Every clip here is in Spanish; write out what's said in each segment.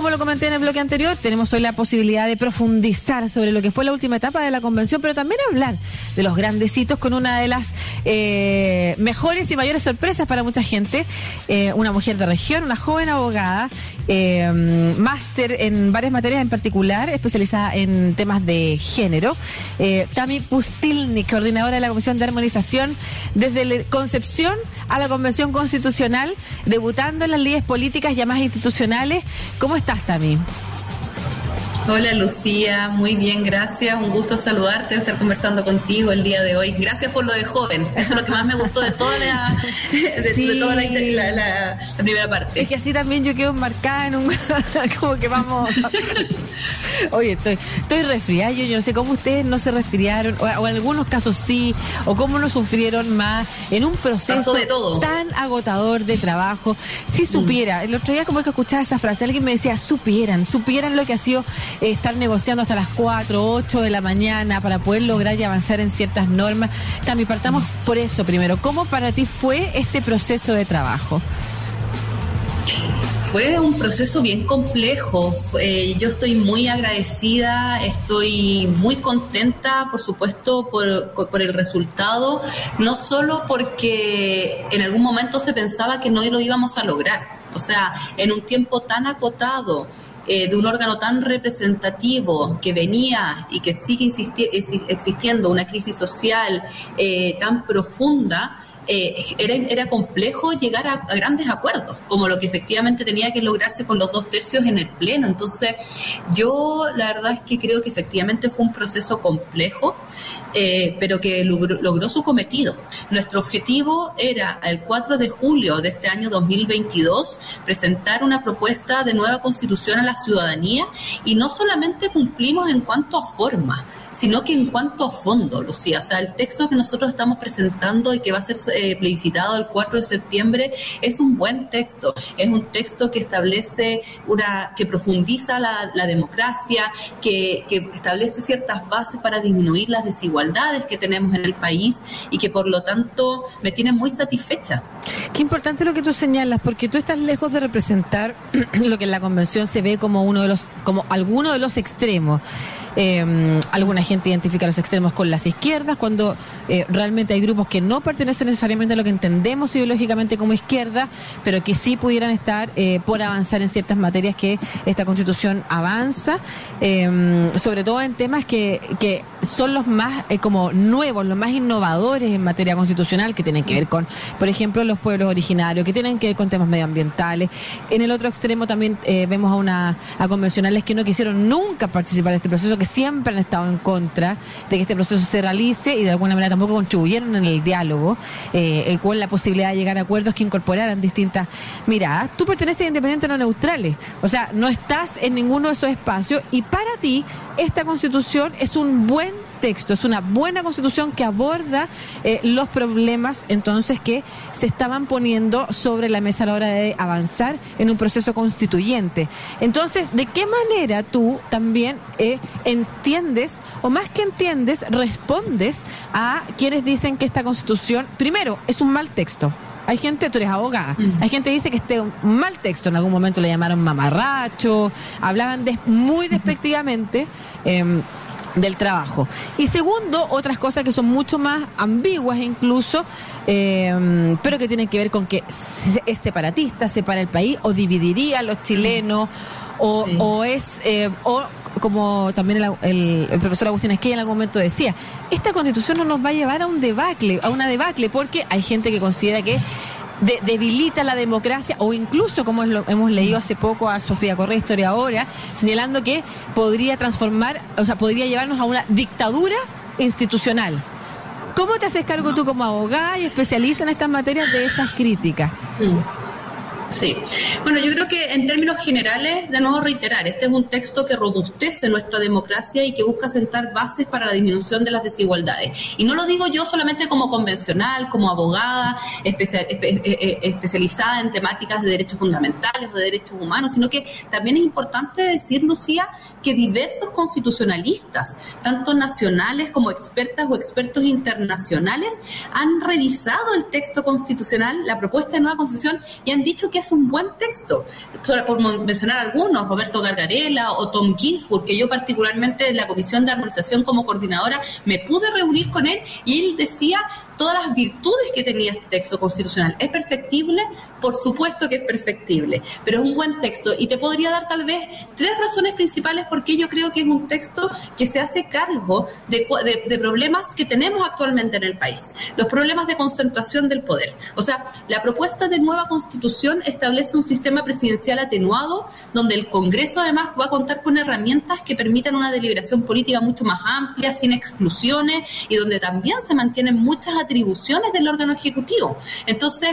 como lo comenté en el bloque anterior, tenemos hoy la posibilidad de profundizar sobre lo que fue la última etapa de la convención, pero también hablar de los grandes hitos con una de las eh, mejores y mayores sorpresas para mucha gente. Eh, una mujer de región, una joven abogada, eh, máster en varias materias en particular, especializada en temas de género. Tami Pustilnik, coordinadora de la Comisión de Armonización desde la concepción a la Convención Constitucional, debutando en las leyes políticas y más institucionales. ¿Cómo estás, Tami? Hola Lucía, muy bien, gracias. Un gusto saludarte, estar conversando contigo el día de hoy. Gracias por lo de joven. Eso es lo que más me gustó de toda la, la, primera parte. Es que así también yo quedo marcada en un. como que vamos. Oye, estoy, estoy resfriada. Yo, no sé cómo ustedes no se resfriaron, o, en algunos casos sí, o cómo no sufrieron más en un proceso de todo. tan agotador de trabajo. Si supiera, el otro día como que escuchaba esa frase, alguien me decía, supieran, supieran lo que ha sido estar negociando hasta las 4, 8 de la mañana para poder lograr y avanzar en ciertas normas. También partamos por eso primero. ¿Cómo para ti fue este proceso de trabajo? Fue un proceso bien complejo. Eh, yo estoy muy agradecida, estoy muy contenta, por supuesto, por, por, el resultado, no solo porque en algún momento se pensaba que no lo íbamos a lograr. O sea, en un tiempo tan acotado, eh, de un órgano tan representativo que venía y que sigue existiendo una crisis social eh, tan profunda, eh, era, era complejo llegar a, grandes acuerdos, como lo que efectivamente tenía que lograrse con los dos tercios en el Pleno. Entonces, yo la verdad es que creo que efectivamente fue un proceso complejo, eh, pero que logró, su cometido. Nuestro objetivo era el 4 de julio de este año 2022 presentar una propuesta de nueva constitución a la ciudadanía y no solamente cumplimos en cuanto a forma, sino que en cuanto a fondo, Lucía, o sea, el texto que nosotros estamos presentando y que va a ser eh, plebiscitado el 4 de septiembre es un buen texto, es un texto que establece una, que profundiza la, democracia, que, establece ciertas bases para disminuir las desigualdades que tenemos en el país y que por lo tanto me tiene muy satisfecha. Qué importante lo que tú señalas, porque tú estás lejos de representar lo que en la convención se ve como uno de los, como alguno de los extremos. Eh, alguna gente identifica los extremos con las izquierdas, cuando eh, realmente hay grupos que no pertenecen necesariamente a lo que entendemos ideológicamente como izquierda, pero que sí pudieran estar eh, por avanzar en ciertas materias que esta constitución avanza, em, sobre todo en temas que, que son los más eh, como nuevos, los más innovadores en materia constitucional, que tienen que ver con, por ejemplo, los pueblos originarios, que tienen que ver con temas medioambientales. En el otro extremo también vemos a, una, a convencionales que no quisieron nunca participar de este proceso, que siempre han estado en contra de que este proceso se realice y de alguna manera tampoco contribuyeron en el diálogo eh, con la posibilidad de llegar a acuerdos que incorporaran distintas miradas. Tú perteneces a independientes no neutrales, o sea, no estás en ninguno de esos espacios y para ti esta constitución es un buen texto, es una buena constitución que aborda eh, los problemas entonces que se estaban poniendo sobre la mesa a la hora de avanzar en un proceso constituyente. Entonces, ¿de qué manera tú también eh, entiendes, o más que entiendes, respondes a quienes dicen que esta constitución, primero, es un mal texto? Hay gente, tú eres abogada, mm. hay gente que dice que este un mal texto, en algún momento le llamaron mamarracho, hablaban de, muy despectivamente. Em, del trabajo. Y segundo, otras cosas que son mucho más ambiguas incluso, em, pero que tienen que ver con que es separatista, separa el país o dividiría a los chilenos o, o es, eh, o como también el, el, profesor Agustín Esquella en algún momento decía, esta constitución no nos va a llevar a un debacle, a una debacle, porque hay gente que considera que debilita la democracia o incluso, como hemos leído hace poco a Sofía Correa, historia ahora, señalando que podría transformar, o sea, podría llevarnos a una dictadura institucional. ¿Cómo te haces cargo tú como abogada y especialista en estas materias de esas críticas? Sí. Bueno, yo creo que en términos generales, de nuevo reiterar, este es un texto que robustece nuestra democracia y que busca sentar bases para la disminución de las desigualdades. Y no lo digo yo solamente como convencional, como abogada eh, eh, especializada en temáticas de derechos fundamentales o de derechos humanos, sino que también es importante decir, Lucía, que diversos constitucionalistas, tanto nacionales como expertas o expertos internacionales, han revisado el texto constitucional, la propuesta de nueva constitución, y han dicho que es un buen texto. Por mencionar algunos, Roberto Gargarela o Tom Ginsburg, que yo particularmente en la Comisión de Armonización como coordinadora me pude reunir con él y él decía todas las virtudes que tenía este texto constitucional. ¿Es perfectible? Por supuesto que es perfectible, pero es un buen texto y te podría dar tal vez tres razones principales por qué yo creo que es un texto que se hace cargo de, de, problemas que tenemos actualmente en el país, los problemas de concentración del poder. O sea, la propuesta de nueva constitución establece un sistema presidencial atenuado donde el Congreso además va a contar con herramientas que permitan una deliberación política mucho más amplia, sin exclusiones y donde también se mantienen muchas atribuciones del órgano ejecutivo. Entonces,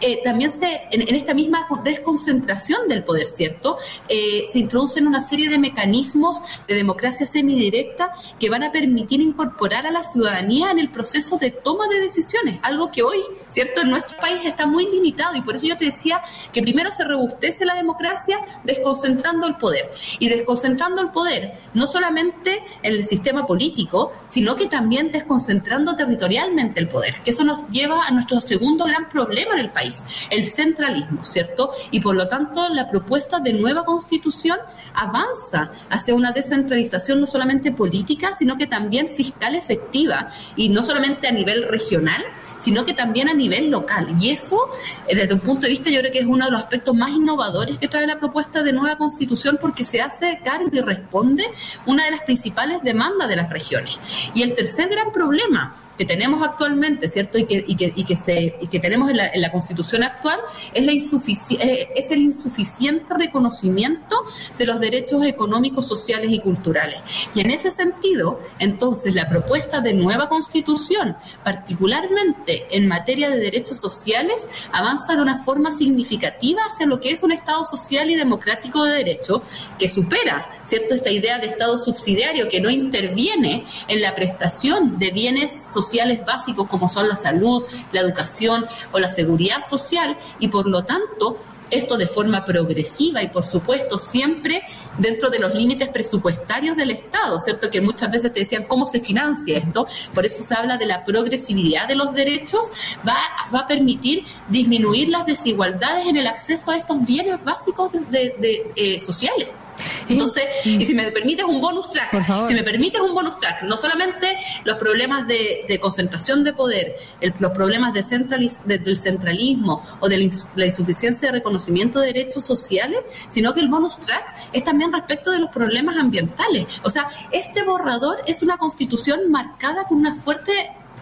eh, también se, en, esta misma desconcentración del poder, ¿cierto? Eh, se introducen una serie de mecanismos de democracia semidirecta que van a permitir incorporar a la ciudadanía en el proceso de toma de decisiones, algo que hoy, ¿cierto? En nuestro país está muy limitado y por eso yo te decía que primero se robustece la democracia desconcentrando el poder y desconcentrando el poder no solamente en el sistema político, sino que también desconcentrando territorialmente el poder, que eso nos lleva a nuestro segundo gran problema en el país el centralismo, ¿cierto? Y por lo tanto la propuesta de nueva constitución avanza hacia una descentralización no solamente política, sino que también fiscal efectiva, y no solamente a nivel regional, sino que también a nivel local. Y eso, eh, desde un punto de vista, yo creo que es uno de los aspectos más innovadores que trae la propuesta de nueva constitución porque se hace cargo y responde una de las principales demandas de las regiones. Y el tercer gran problema que tenemos actualmente, ¿cierto? Y que, y que, y que, se, y que tenemos en la, en la Constitución actual es, la es el insuficiente reconocimiento de los derechos económicos, sociales y culturales. Y en ese sentido, entonces, la propuesta de nueva Constitución, particularmente en materia de derechos sociales, avanza de una forma significativa hacia lo que es un Estado social y democrático de derecho que supera ¿cierto? Esta idea de Estado subsidiario que no interviene en la prestación de bienes sociales básicos como son la salud, la educación o la seguridad social y por lo tanto esto de forma progresiva y por supuesto siempre dentro de los límites presupuestarios del Estado, ¿cierto? Que muchas veces te decían cómo se financia esto, por eso se habla de la progresividad de los derechos, va, va a permitir disminuir las desigualdades en el acceso a estos bienes básicos de, eh, sociales. Entonces, y si me permites un bonus track, si me permites un bonus track, no solamente los problemas de, concentración de poder, los problemas de del centralismo o de la, insuficiencia de reconocimiento de derechos sociales, sino que el bonus track es también respecto de los problemas ambientales. O sea, este borrador es una constitución marcada con una fuerte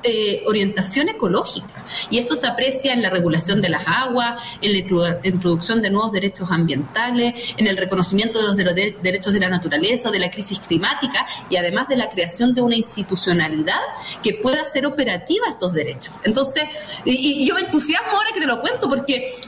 eh, orientación ecológica. Y esto se aprecia en la regulación de las aguas, en la introducción de nuevos derechos ambientales, en el reconocimiento de los, derechos de la naturaleza, de la crisis climática y además de la creación de una institucionalidad que pueda hacer operativa estos derechos. Entonces, y, y yo me entusiasmo ahora que te lo cuento porque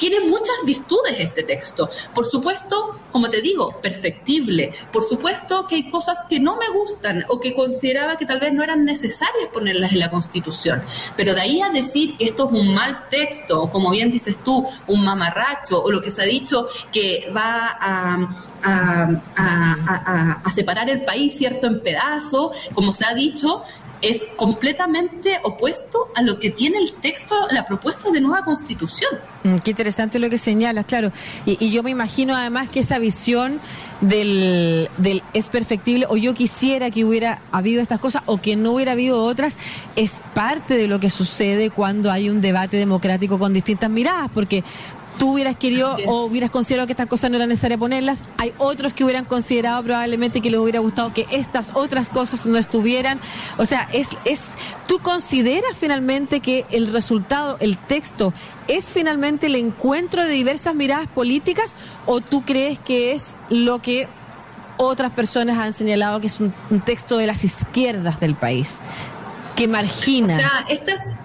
tiene muchas virtudes este texto. Por supuesto, como te digo, perfectible. Por supuesto que hay cosas que no me gustan o que consideraba que tal vez no eran necesarias ponerlas en la Constitución. Pero de ahí a decir que esto es un mal texto, o como bien dices tú, un mamarracho, o lo que se ha dicho que va a, a, separar el país, ¿cierto?, en pedazos, como se ha dicho, es completamente opuesto a lo que tiene el texto, la propuesta de nueva constitución. Mm, qué interesante lo que señalas, claro. Y, yo me imagino además que esa visión del, del, es perfectible o yo quisiera que hubiera habido estas cosas o que no hubiera habido otras es parte de lo que sucede cuando hay un debate democrático con distintas miradas, porque tú hubieras querido o hubieras considerado que estas cosas no eran necesarias ponerlas. Hay otros que hubieran considerado probablemente que les hubiera gustado que estas otras cosas no estuvieran. O sea, es, es, ¿tú consideras finalmente que el resultado, el texto, es finalmente el encuentro de diversas miradas políticas o tú crees que es lo que otras personas han señalado que es un, texto de las izquierdas del país? que margina. O sea, estas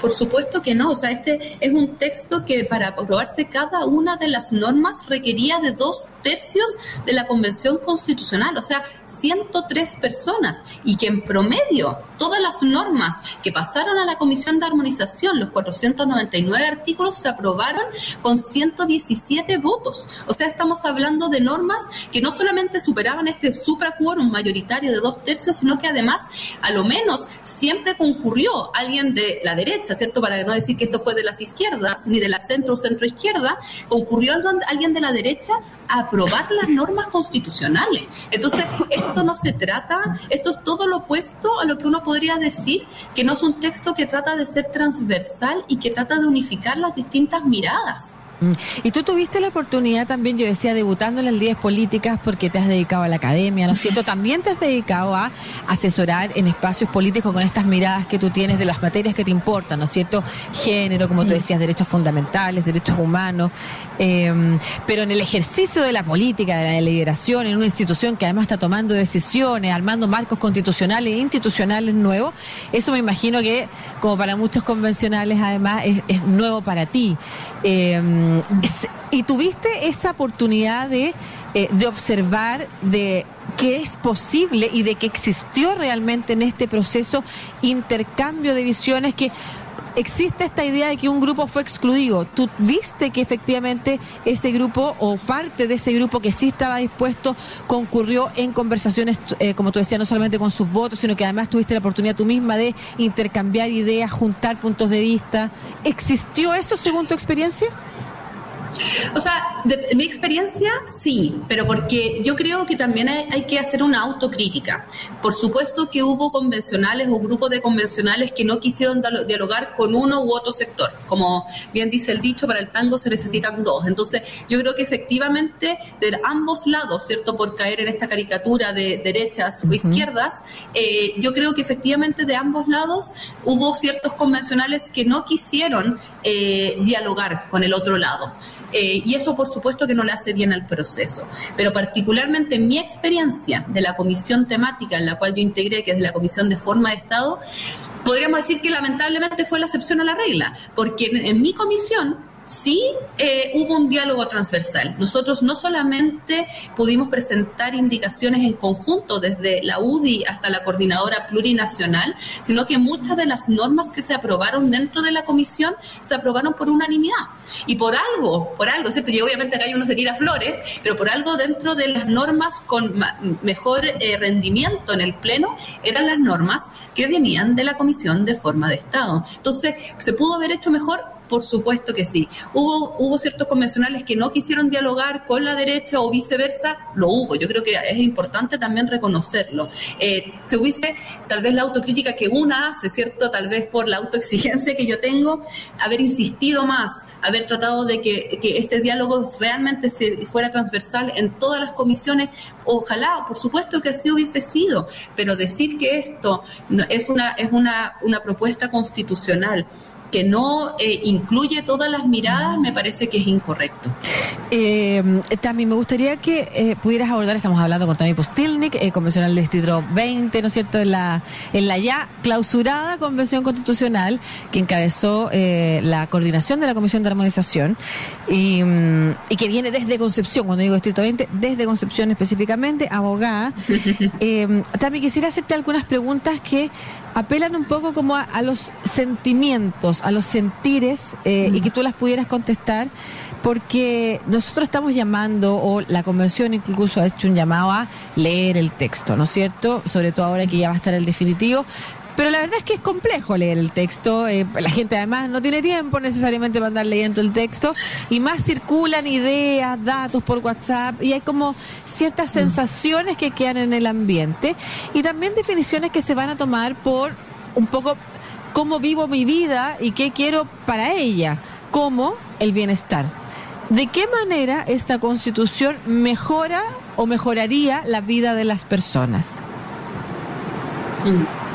por supuesto que no, o sea, este es un texto que para aprobarse cada una de las normas requería de dos tercios de la Convención Constitucional, o sea, 103 personas, y que en promedio todas las normas que pasaron a la Comisión de Armonización, los 499 artículos, se aprobaron con 117 votos. O sea, estamos hablando de normas que no solamente superaban este supraquórum mayoritario de dos tercios, sino que además, a lo menos, siempre concurrió alguien de la derecha ¿cierto? Para no decir que esto fue de las izquierdas, ni de la centro o centro-izquierda, concurrió alguien de la derecha a aprobar las normas constitucionales. Entonces, esto no se trata, esto es todo lo opuesto a lo que uno podría decir que no es un texto que trata de ser transversal y que trata de unificar las distintas miradas. Mm. Y tú tuviste la oportunidad también, yo decía, debutando en las líderes políticas porque te has dedicado a la academia, ¿no es cierto? También te has dedicado a asesorar en espacios políticos con estas miradas que tú tienes de las materias que te importan, ¿no es cierto? Género, como tú decías, derechos fundamentales, derechos humanos. Em, pero en el ejercicio de la política, de la deliberación, en una institución que además está tomando decisiones, armando marcos constitucionales e institucionales nuevos, eso me imagino que, como para muchos convencionales, además, es, nuevo para ti. Em, y tuviste esa oportunidad de, eh, de observar de que es posible y de que existió realmente en este proceso intercambio de visiones que existe esta idea de que un grupo fue excluido. ¿Tú viste que efectivamente ese grupo o parte de ese grupo que sí estaba dispuesto concurrió en conversaciones, eh, como tú decías, no solamente con sus votos, sino que además tuviste la oportunidad tú misma de intercambiar ideas, juntar puntos de vista? ¿Existió eso según tu experiencia? O sea, de, mi experiencia sí, pero porque yo creo que también hay, que hacer una autocrítica. Por supuesto que hubo convencionales o grupos de convencionales que no quisieron dialogar con uno u otro sector. Como bien dice el dicho, para el tango se necesitan dos. Entonces, yo creo que efectivamente de ambos lados, ¿cierto? Por caer en esta caricatura de derechas o izquierdas, eh, yo creo que efectivamente de ambos lados hubo ciertos convencionales que no quisieron eh, dialogar con el otro lado. Eh, y eso por supuesto que no le hace bien al proceso. Pero particularmente en mi experiencia de la comisión temática en la cual yo integré, que es la Comisión de Forma de Estado, podríamos decir que lamentablemente fue la excepción a la regla, porque en mi comisión sí eh, hubo un diálogo transversal. Nosotros no solamente pudimos presentar indicaciones en conjunto desde la UDI hasta la coordinadora plurinacional, sino que muchas de las normas que se aprobaron dentro de la comisión se aprobaron por unanimidad. Y por algo, por algo, ¿cierto? Y obviamente acá uno se tira flores, pero por algo dentro de las normas con mejor eh, rendimiento en el Pleno eran las normas que venían de la Comisión de Forma de Estado. Entonces, ¿se pudo haber hecho mejor? Por supuesto que sí. Hubo, hubo ciertos convencionales que no quisieron dialogar con la derecha o viceversa, lo hubo. Yo creo que es importante también reconocerlo. Eh, se hubiese, tal vez la autocrítica que una hace, ¿cierto? Tal vez por la autoexigencia que yo tengo, haber insistido más, haber tratado de que, este diálogo realmente se, fuera transversal en todas las comisiones. Ojalá, por supuesto que así hubiese sido, pero decir que esto es una, es una, una propuesta constitucional que no eh, incluye todas las miradas, me parece que es incorrecto. Eh, también me gustaría que eh, pudieras abordar, estamos hablando con Tami Postilnik, eh, convencional del Distrito 20, ¿no es cierto?, en la, en la ya clausurada Convención Constitucional que encabezó la coordinación de la Comisión de Armonización y, mm, y, que viene desde Concepción, cuando digo Distrito 20, desde Concepción específicamente, abogada. También quisiera hacerte algunas preguntas que apelan un poco como a, los sentimientos, a los sentires, eh, y que tú las pudieras contestar, porque nosotros estamos llamando, o la convención incluso ha hecho un llamado a leer el texto, ¿no es cierto? Sobre todo ahora que ya va a estar el definitivo, pero la verdad es que es complejo leer el texto. Eh, la gente además no tiene tiempo necesariamente para andar leyendo el texto. Y más circulan ideas, datos por WhatsApp. Y hay como ciertas mm. sensaciones que quedan en el ambiente. Y también definiciones que se van a tomar por un poco cómo vivo mi vida y qué quiero para ella. Como el bienestar. ¿De qué manera esta constitución mejora o mejoraría la vida de las personas? Mm.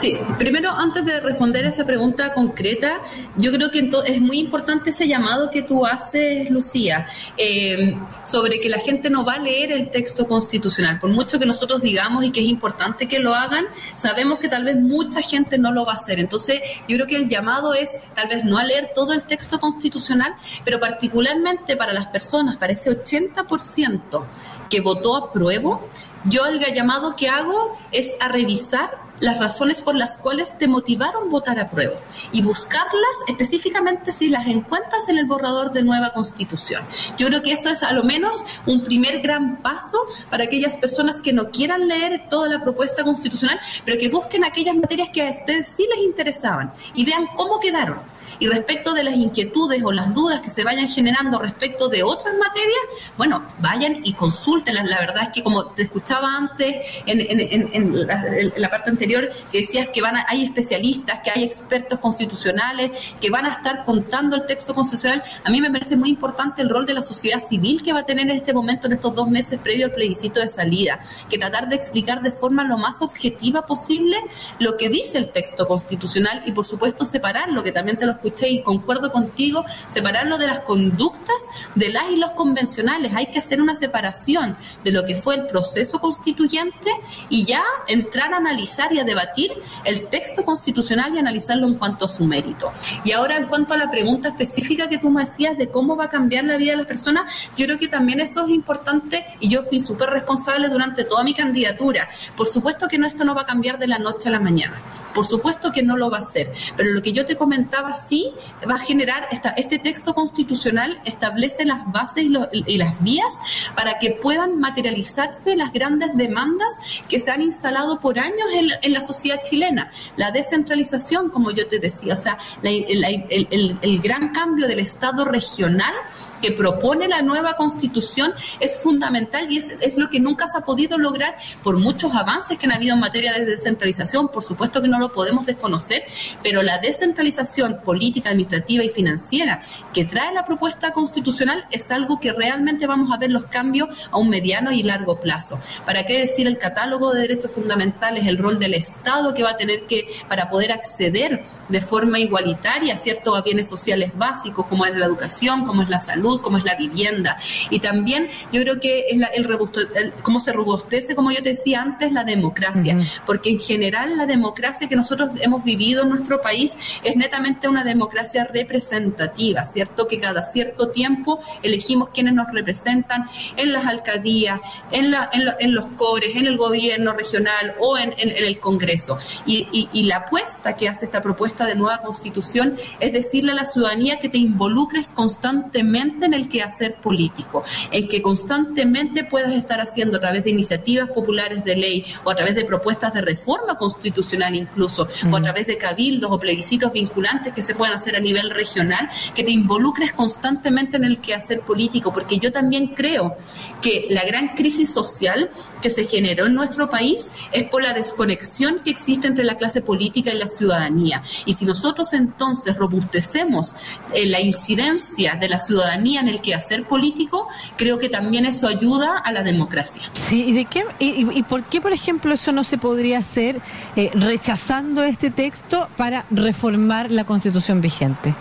Sí, primero, antes de responder esa pregunta concreta, yo creo que es muy importante ese llamado que tú haces, Lucía, eh, sobre que la gente no va a leer el texto constitucional. Por mucho que nosotros digamos y que es importante que lo hagan, sabemos que tal vez mucha gente no lo va a hacer. Entonces, yo creo que el llamado es tal vez no leer todo el texto constitucional, pero particularmente para las personas, para ese 80% que votó a prueba, yo el llamado que hago es a revisar las razones por las cuales te motivaron votar a prueba y buscarlas específicamente si las encuentras en el borrador de nueva constitución. Yo creo que eso es a lo menos un primer gran paso para aquellas personas que no quieran leer toda la propuesta constitucional, pero que busquen aquellas materias que a ustedes sí les interesaban y vean cómo quedaron y respecto de las inquietudes o las dudas que se vayan generando respecto de otras materias, bueno, vayan y consúltenlas. La verdad es que como te escuchaba antes en, la, parte anterior, que decías que van hay especialistas, que hay expertos constitucionales, que van a estar contando el texto constitucional. A mí me parece muy importante el rol de la sociedad civil que va a tener en este momento, en estos dos meses previo al plebiscito de salida, que tratar de explicar de forma lo más objetiva posible lo que dice el texto constitucional y por supuesto separarlo, que también te lo escuché y concuerdo contigo, separarlo de las conductas de las y los convencionales. Hay que hacer una separación de lo que fue el proceso constituyente y ya entrar a analizar y a debatir el texto constitucional y analizarlo en cuanto a su mérito. Y ahora en cuanto a la pregunta específica que tú me decías de cómo va a cambiar la vida de las personas, yo creo que también eso es importante y yo fui súper responsable durante toda mi candidatura. Por supuesto que no, esto no va a cambiar de la noche a la mañana. Por supuesto que no lo va a hacer. Pero lo que yo te comentaba sí va a generar, esta, este texto constitucional establece las bases y, las vías para que puedan materializarse las grandes demandas que se han instalado por años en, la sociedad chilena. La descentralización, como yo te decía, o sea, el, el gran cambio del Estado regional que propone la nueva constitución es fundamental y es, es, lo que nunca se ha podido lograr por muchos avances que han habido en materia de descentralización. Por supuesto que no lo podemos desconocer, pero la descentralización política, administrativa y financiera que trae la propuesta constitucional es algo que realmente vamos a ver los cambios a un mediano y largo plazo. ¿Para qué decir el catálogo de derechos fundamentales, el rol del Estado que va a tener que, para poder acceder de forma igualitaria a ciertos bienes sociales básicos, como es la educación, como es la salud? Como es la vivienda. Y también yo creo que es el, robusto, cómo se robustece, como yo te decía antes, la democracia. Porque en general la democracia que nosotros hemos vivido en nuestro país es netamente una democracia representativa, ¿cierto? Que cada cierto tiempo elegimos quienes nos representan en las alcaldías, en, la, en, los cores, en el gobierno regional o en, el Congreso. Y, y la apuesta que hace esta propuesta de nueva constitución es decirle a la ciudadanía que te involucres constantemente en el quehacer político, en que constantemente puedas estar haciendo a través de iniciativas populares de ley o a través de propuestas de reforma constitucional incluso, o a través de cabildos o plebiscitos vinculantes que se puedan hacer a nivel regional, que te involucres constantemente en el quehacer político, porque yo también creo que la gran crisis social que se generó en nuestro país es por la desconexión que existe entre la clase política y la ciudadanía. Y si nosotros entonces robustecemos eh, la incidencia de la ciudadanía, en el quehacer político, creo que también eso ayuda a la democracia. Sí, ¿y de qué y, por qué, por ejemplo, eso no se podría hacer eh, rechazando este texto para reformar la Constitución vigente?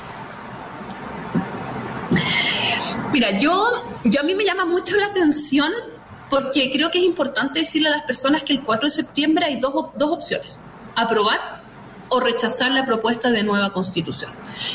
Mira, yo, yo a mí me llama mucho la atención porque creo que es importante decirle a las personas que el 4 de septiembre hay dos, dos opciones. Aprobar o rechazar la propuesta de nueva constitución.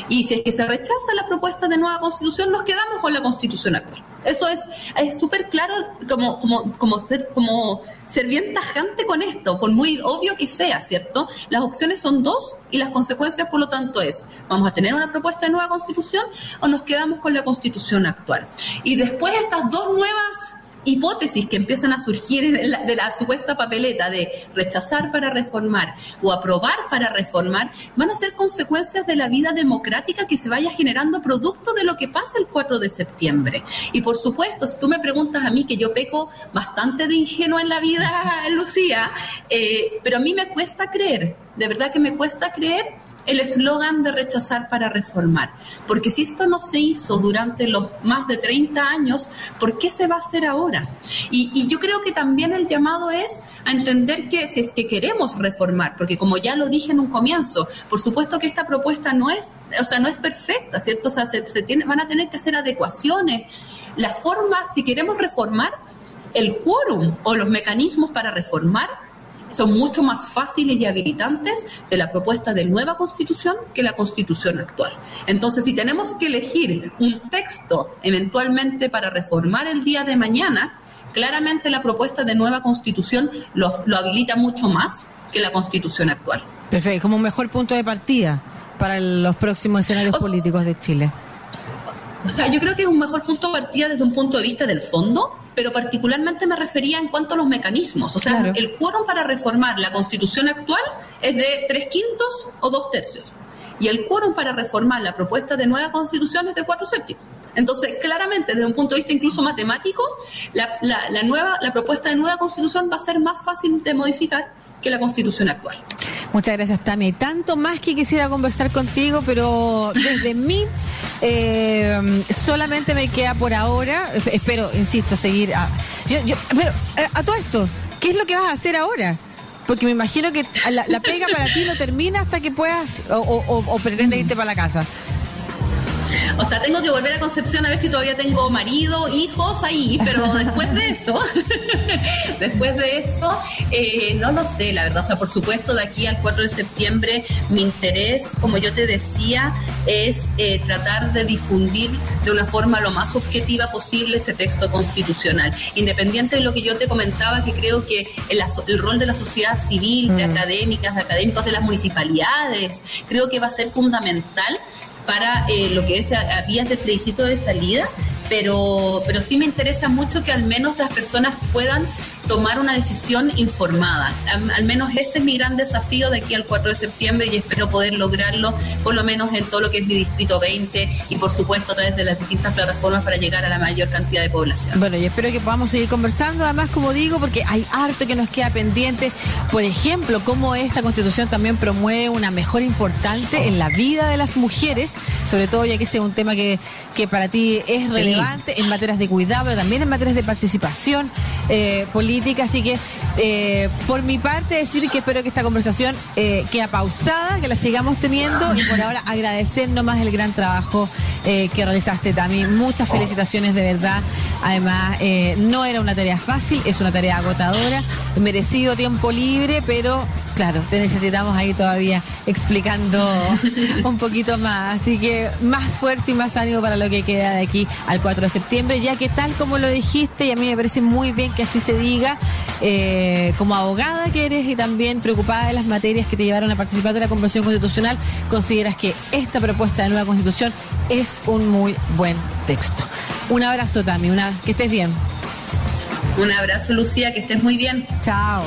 Y si es que se rechaza la propuesta de nueva constitución, nos quedamos con la constitución actual. Eso es súper claro como, como, como, ser, como ser bien tajante con esto, por muy obvio que sea, ¿cierto? Las opciones son dos y las consecuencias, por lo tanto, es, vamos a tener una propuesta de nueva constitución o nos quedamos con la constitución actual. Y después estas dos nuevas hipótesis que empiezan a surgir de la supuesta papeleta de rechazar para reformar o aprobar para reformar, van a ser consecuencias de la vida democrática que se vaya generando producto de lo que pasa el 4 de septiembre. Y por supuesto, si tú me preguntas a mí, que yo peco bastante de ingenua en la vida, Lucía, eh, pero a mí me cuesta creer, de verdad que me cuesta creer el eslogan de rechazar para reformar. Porque si esto no se hizo durante los más de 30 años, ¿por qué se va a hacer ahora? Y, yo creo que también el llamado es a entender que si es que queremos reformar, porque como ya lo dije en un comienzo, por supuesto que esta propuesta no es, o sea, no es perfecta, ¿cierto? O sea, se, tiene, van a tener que hacer adecuaciones. La forma, si queremos reformar, el quórum o los mecanismos para reformar son mucho más fáciles y habilitantes de la propuesta de nueva constitución que la constitución actual. Entonces, si tenemos que elegir un texto eventualmente para reformar el día de mañana, claramente la propuesta de nueva constitución lo, habilita mucho más que la constitución actual. Perfecto, como un mejor punto de partida para los próximos escenarios políticos de Chile. O sea, yo creo que es un mejor punto de partida desde un punto de vista del fondo, pero particularmente me refería en cuanto a los mecanismos. O sea, el quórum para reformar la constitución actual es de tres quintos o dos tercios. Y el quórum para reformar la propuesta de nueva constitución es de cuatro séptimos. Entonces, claramente, desde un punto de vista incluso matemático, la, nueva, la propuesta de nueva constitución va a ser más fácil de modificar que la constitución actual. Muchas gracias, Tami. Tanto más que quisiera conversar contigo, pero desde mí eh, solamente me queda por ahora, espero, insisto, seguir. A, pero eh, a todo esto, ¿qué es lo que vas a hacer ahora? Porque me imagino que la, pega para ti no termina hasta que puedas o, o, o pretende irte para la casa. O sea, tengo que volver a Concepción a ver si todavía tengo marido, hijos ahí, pero después de eso, después de eso, eh, no lo sé, la verdad. O sea, por supuesto, de aquí al 4 de septiembre, mi interés, como yo te decía, es eh, tratar de difundir de una forma lo más objetiva posible este texto constitucional. Independiente de lo que yo te comentaba, que creo que el, el rol de la sociedad civil, de mm. académicas, de académicos de las municipalidades, creo que va a ser fundamental para eh, lo que es a, vías de plebiscito de salida, pero, pero sí me interesa mucho que al menos las personas puedan tomar una decisión informada. Al, menos ese es mi gran desafío de aquí al 4 de septiembre y espero poder lograrlo por lo menos en todo lo que es mi distrito 20 y por supuesto a través de las distintas plataformas para llegar a la mayor cantidad de población. Bueno, y espero que podamos seguir conversando, además como digo, porque hay harto que nos queda pendiente. Por ejemplo, cómo esta constitución también promueve una mejor importante en la vida de las mujeres, sobre todo ya que este es un tema que, que para ti es relevante en materias de cuidado, pero también en materias de participación eh, política así que eh, por mi parte decir que espero que esta conversación eh, quede pausada, que la sigamos teniendo y por ahora agradecer nomás el gran trabajo eh, que realizaste también. Muchas felicitaciones de verdad. Además, no era una tarea fácil, es una tarea agotadora, merecido tiempo libre, pero claro, te necesitamos ahí todavía explicando un poquito más. Así que más fuerza y más ánimo para lo que queda de aquí al 4 de septiembre, ya que tal como lo dijiste, y a mí me parece muy bien que así se diga, eh, como abogada que eres y también preocupada de las materias que te llevaron a participar de la Convención Constitucional, consideras que esta propuesta de nueva Constitución es un muy buen texto. Un abrazo, Tami, una, que estés bien. Un abrazo, Lucía, que estés muy bien. Chao.